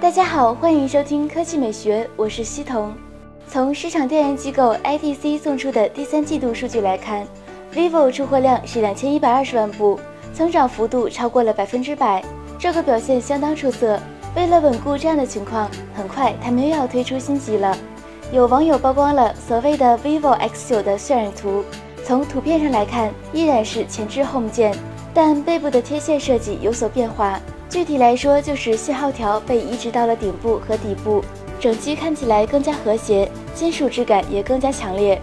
大家好，欢迎收听科技美学，我是西彤。从市场调研机构 IDC 送出的第三季度数据来看，vivo 出货量是两千一百二十万部，增长幅度超过了百分之百，这个表现相当出色。为了稳固这样的情况，很快他们又要推出新机了。有网友曝光了所谓的 vivo X9 的渲染图，从图片上来看，依然是前置 Home 键，但背部的贴线设计有所变化。具体来说，就是信号条被移植到了顶部和底部，整机看起来更加和谐，金属质感也更加强烈。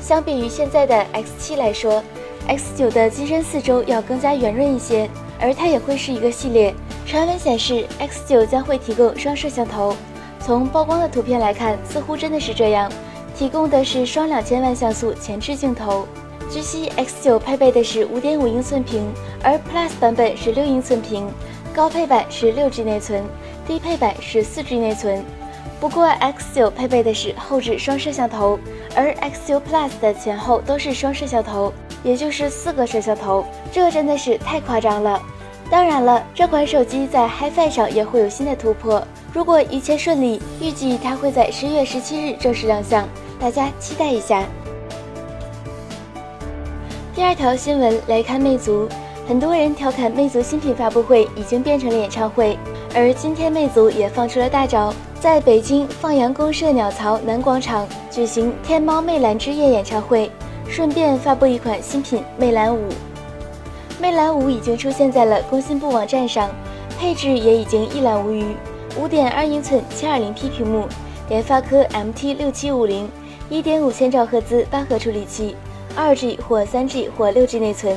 相比于现在的 X7 来说，X9 的机身四周要更加圆润一些，而它也会是一个系列。传闻显示，X9 将会提供双摄像头。从曝光的图片来看，似乎真的是这样，提供的是双两千万像素前置镜头。据悉，X9 配备的是五点五英寸屏，而 Plus 版本是六英寸屏，高配版是六 G 内存，低配版是四 G 内存。不过 X9 配备的是后置双摄像头，而 X9 Plus 的前后都是双摄像头，也就是四个摄像头，这真的是太夸张了。当然了，这款手机在 HiFi 上也会有新的突破。如果一切顺利，预计它会在十月十七日正式亮相，大家期待一下。第二条新闻来看，魅族，很多人调侃魅族新品发布会已经变成了演唱会，而今天魅族也放出了大招，在北京放羊公社鸟巢南广场举行天猫魅蓝之夜演唱会，顺便发布一款新品魅蓝五。魅蓝五已经出现在了工信部网站上，配置也已经一览无余。五点二英寸七二零 P 屏幕，联发科 MT 六七五零，一点五千兆赫兹八核处理器，二 G 或三 G 或六 G 内存。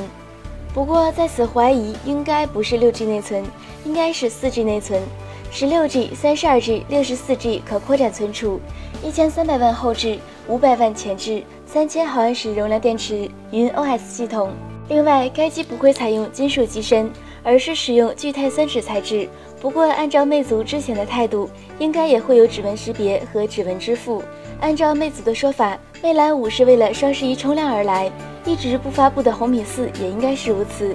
不过在此怀疑应该不是六 G 内存，应该是四 G 内存，十六 G、三十二 G、六十四 G 可扩展存储，一千三百万后置，五百万前置，三千毫安时容量电池，云 OS 系统。另外，该机不会采用金属机身，而是使用聚碳酸酯材质。不过，按照魅族之前的态度，应该也会有指纹识别和指纹支付。按照魅族的说法，魅蓝五是为了双十一冲量而来，一直不发布的红米四也应该是如此。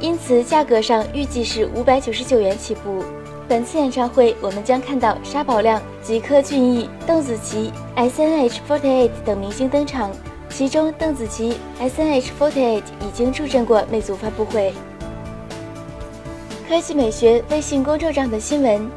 因此，价格上预计是五百九十九元起步。本次演唱会，我们将看到沙宝亮、吉克隽逸、邓紫棋、S.N.H.48 等明星登场。其中，邓紫棋 S.N.H.48 已经助阵过魅族发布会。科技美学微信公众账的新闻：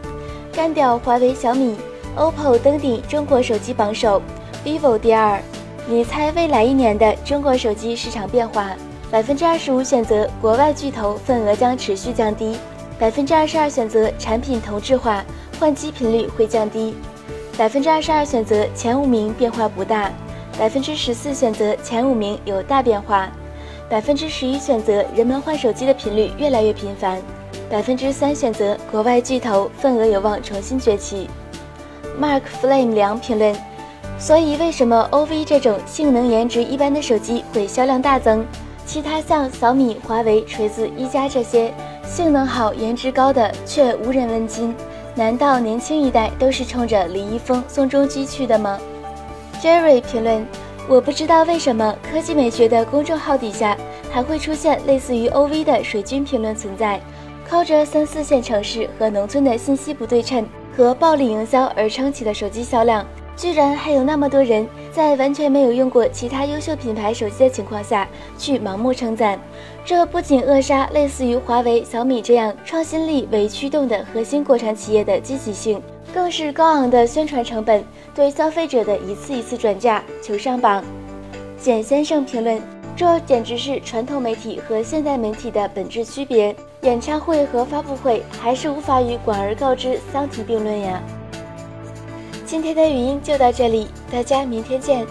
干掉华为、小米，OPPO 登顶中国手机榜首，vivo 第二。你猜未来一年的中国手机市场变化？百分之二十五选择国外巨头份额将持续降低，百分之二十二选择产品同质化，换机频率会降低，百分之二十二选择前五名变化不大。百分之十四选择前五名有大变化，百分之十一选择人们换手机的频率越来越频繁，百分之三选择国外巨头份额有望重新崛起。Mark Flame 良评论：所以为什么 OV 这种性能颜值一般的手机会销量大增？其他像小米、华为、锤子、一加这些性能好、颜值高的却无人问津，难道年轻一代都是冲着李易峰、宋仲基去的吗？Jerry 评论：我不知道为什么科技美学的公众号底下还会出现类似于 OV 的水军评论存在。靠着三四线城市和农村的信息不对称和暴力营销而撑起的手机销量，居然还有那么多人在完全没有用过其他优秀品牌手机的情况下去盲目称赞。这不仅扼杀类似于华为、小米这样创新力为驱动的核心国产企业的积极性。更是高昂的宣传成本对消费者的一次一次转嫁求上榜。简先生评论：这简直是传统媒体和现代媒体的本质区别。演唱会和发布会还是无法与广而告之相提并论呀。今天的语音就到这里，大家明天见。